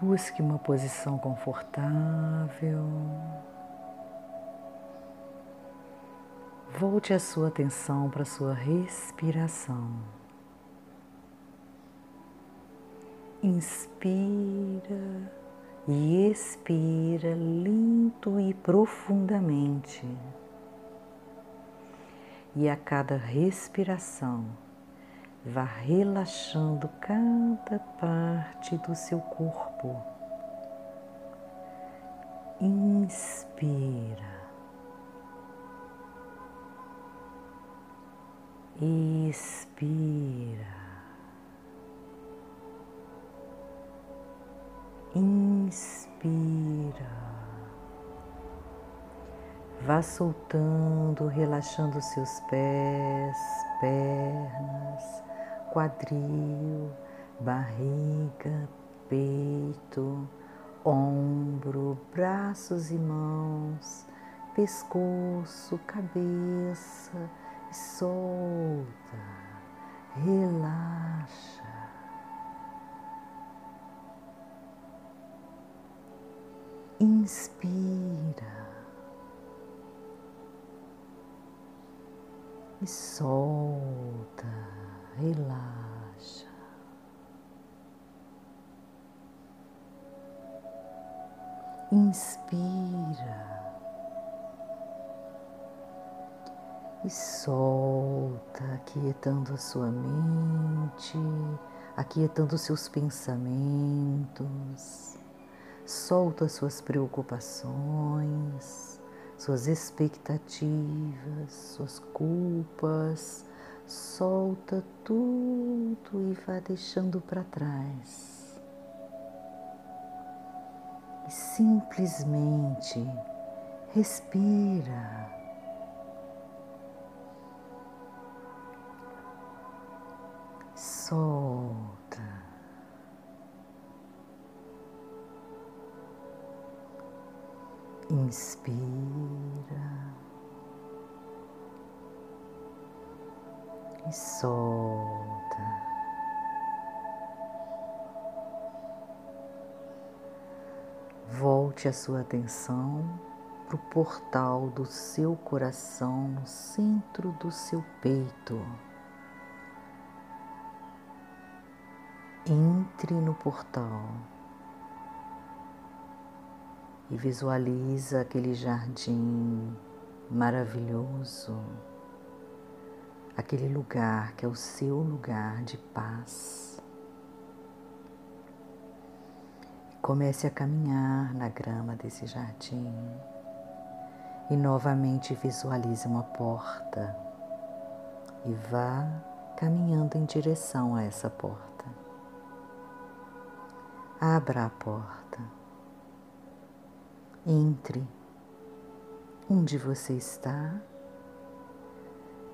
Busque uma posição confortável. Volte a sua atenção para a sua respiração. Inspira e expira lento e profundamente. E a cada respiração, vá relaxando cada parte do seu corpo. Inspira. Expira. Inspira. Vá soltando, relaxando seus pés, pernas, quadril, barriga, peito, ombro, braços e mãos, pescoço, cabeça e solta, relaxa. Inspira e solta, relaxa. Inspira e solta, aquietando a sua mente, aquietando seus pensamentos. Solta suas preocupações, suas expectativas, suas culpas. Solta tudo e vá deixando para trás. Simplesmente respira. Solta. Inspira e solta. Volte a sua atenção para o portal do seu coração no centro do seu peito. Entre no portal e visualiza aquele jardim maravilhoso, aquele lugar que é o seu lugar de paz. Comece a caminhar na grama desse jardim e novamente visualize uma porta e vá caminhando em direção a essa porta. Abra a porta entre onde você está.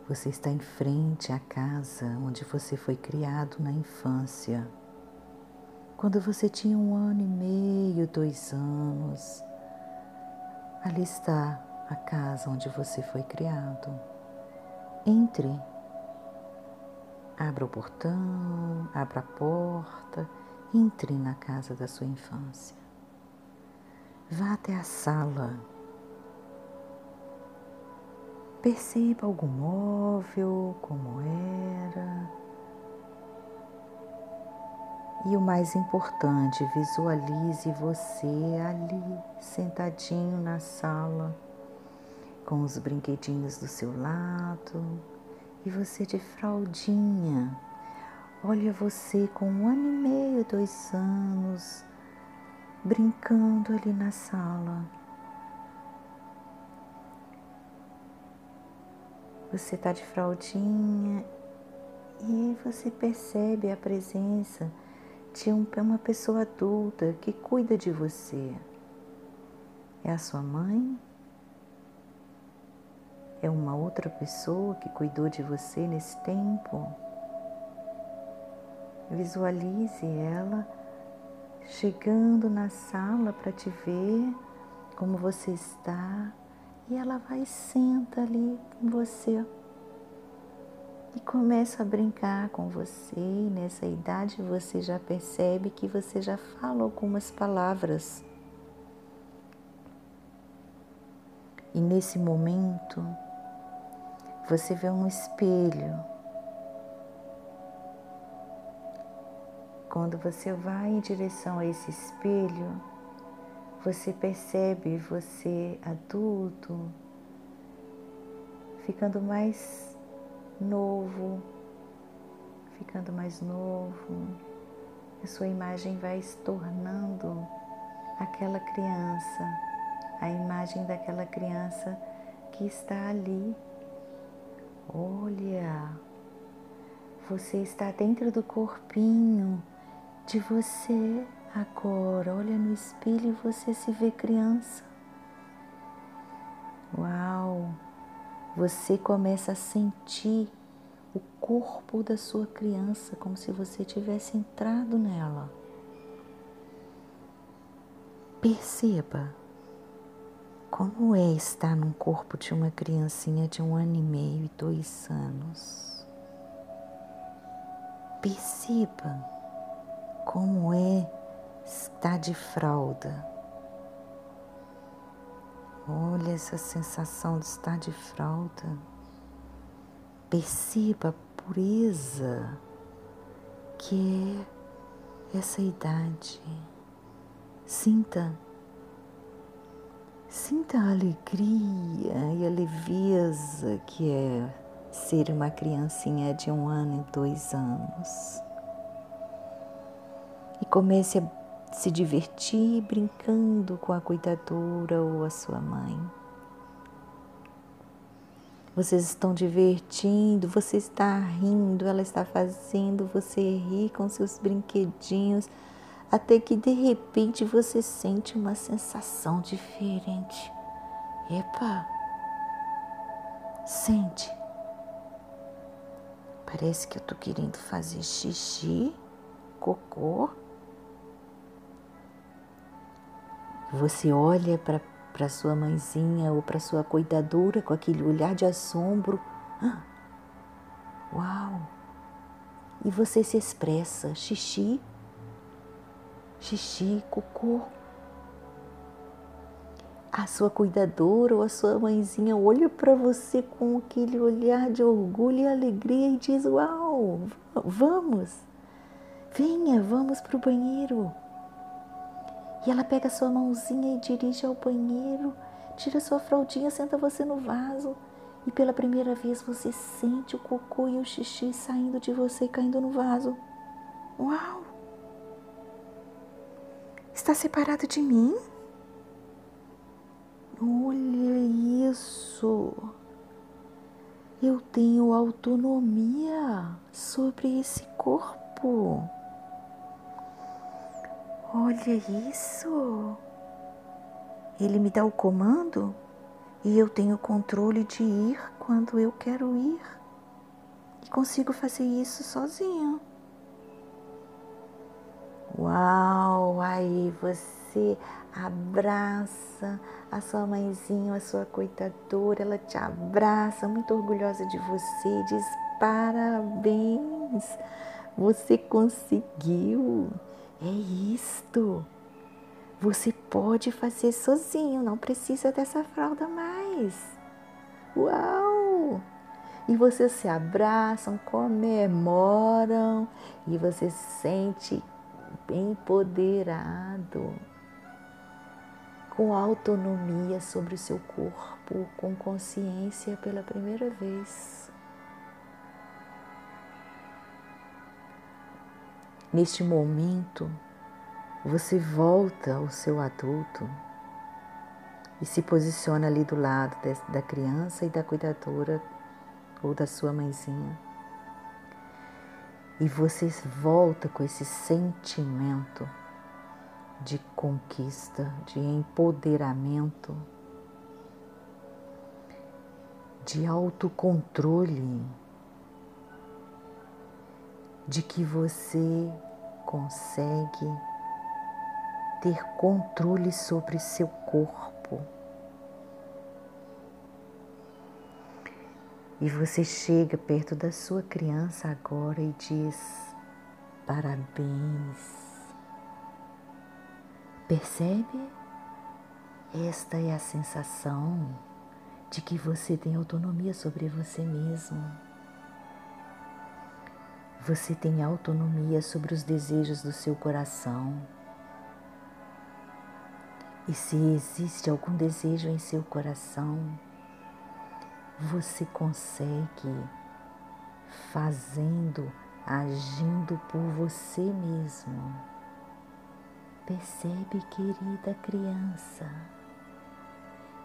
Você está em frente à casa onde você foi criado na infância. Quando você tinha um ano e meio, dois anos, ali está a casa onde você foi criado. Entre, abra o portão, abra a porta, entre na casa da sua infância. Vá até a sala. Perceba algum móvel, como era. E o mais importante, visualize você ali, sentadinho na sala, com os brinquedinhos do seu lado e você de fraldinha. Olha você com um ano e meio, dois anos, brincando ali na sala. Você está de fraldinha e você percebe a presença de uma pessoa adulta que cuida de você. É a sua mãe? É uma outra pessoa que cuidou de você nesse tempo? Visualize ela chegando na sala para te ver como você está e ela vai senta ali com você. E começa a brincar com você. E nessa idade você já percebe que você já fala algumas palavras. E nesse momento você vê um espelho. Quando você vai em direção a esse espelho, você percebe você adulto ficando mais novo, ficando mais novo, a sua imagem vai se tornando aquela criança, a imagem daquela criança que está ali. Olha, você está dentro do corpinho de você agora. Olha no espelho e você se vê criança. Uau! Você começa a sentir o corpo da sua criança como se você tivesse entrado nela. Perceba como é estar num corpo de uma criancinha de um ano e meio e dois anos. Perceba como é estar de fralda Olha essa sensação de estar de fralda. Perceba a pureza que é essa idade. Sinta, sinta a alegria e a leveza que é ser uma criancinha de um ano e dois anos. E comece a se divertir brincando com a cuidadora ou a sua mãe. Vocês estão divertindo, você está rindo, ela está fazendo você rir com seus brinquedinhos, até que de repente você sente uma sensação diferente. Epa! Sente. Parece que eu estou querendo fazer xixi, cocô Você olha para sua mãezinha ou para sua cuidadora com aquele olhar de assombro. Ah, uau! E você se expressa: xixi, xixi, cocô. A sua cuidadora ou a sua mãezinha olha para você com aquele olhar de orgulho e alegria e diz: Uau, vamos, venha, vamos para o banheiro. E ela pega sua mãozinha e dirige ao banheiro, tira sua fraldinha, senta você no vaso. E pela primeira vez você sente o cocô e o xixi saindo de você e caindo no vaso. Uau! Está separado de mim? Olha isso! Eu tenho autonomia sobre esse corpo. Olha isso! Ele me dá o comando e eu tenho controle de ir quando eu quero ir. E consigo fazer isso sozinho. Uau! Aí você abraça a sua mãezinha, a sua cuidadora, ela te abraça, muito orgulhosa de você, diz parabéns, você conseguiu. É isto. Você pode fazer sozinho, não precisa dessa fralda mais. Uau! E vocês se abraçam, comemoram e você se sente empoderado, com autonomia sobre o seu corpo, com consciência pela primeira vez. Neste momento, você volta ao seu adulto e se posiciona ali do lado da criança e da cuidadora ou da sua mãezinha. E você volta com esse sentimento de conquista, de empoderamento, de autocontrole de que você consegue ter controle sobre seu corpo. E você chega perto da sua criança agora e diz: parabéns. Percebe? Esta é a sensação de que você tem autonomia sobre você mesmo. Você tem autonomia sobre os desejos do seu coração. E se existe algum desejo em seu coração, você consegue fazendo, agindo por você mesmo. Percebe, querida criança?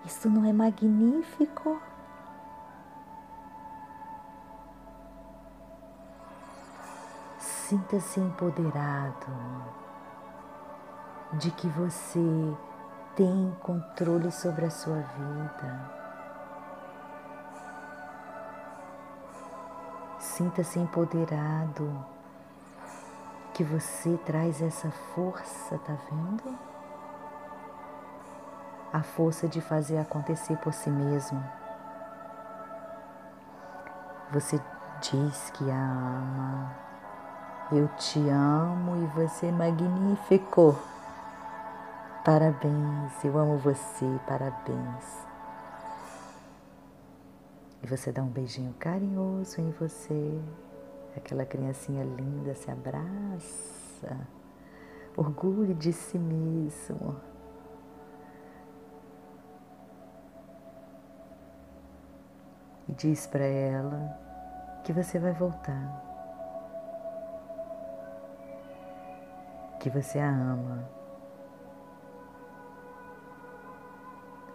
Isso não é magnífico? Sinta-se empoderado de que você tem controle sobre a sua vida. Sinta-se empoderado que você traz essa força, tá vendo? A força de fazer acontecer por si mesmo. Você diz que a ama. Eu te amo e você é magnífico. Parabéns, eu amo você, parabéns. E você dá um beijinho carinhoso em você. Aquela criancinha linda se abraça. Orgulho de si mesmo. E diz para ela que você vai voltar. Que você a ama.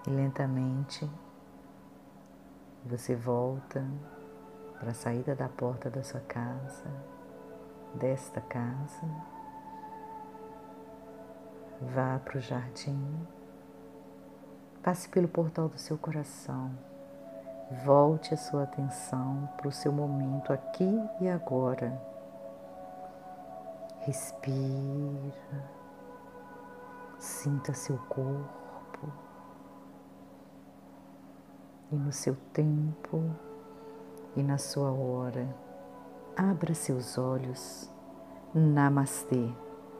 E lentamente você volta para a saída da porta da sua casa, desta casa, vá para o jardim, passe pelo portal do seu coração, volte a sua atenção para o seu momento aqui e agora. Respira, sinta seu corpo e no seu tempo e na sua hora. Abra seus olhos. Namastê.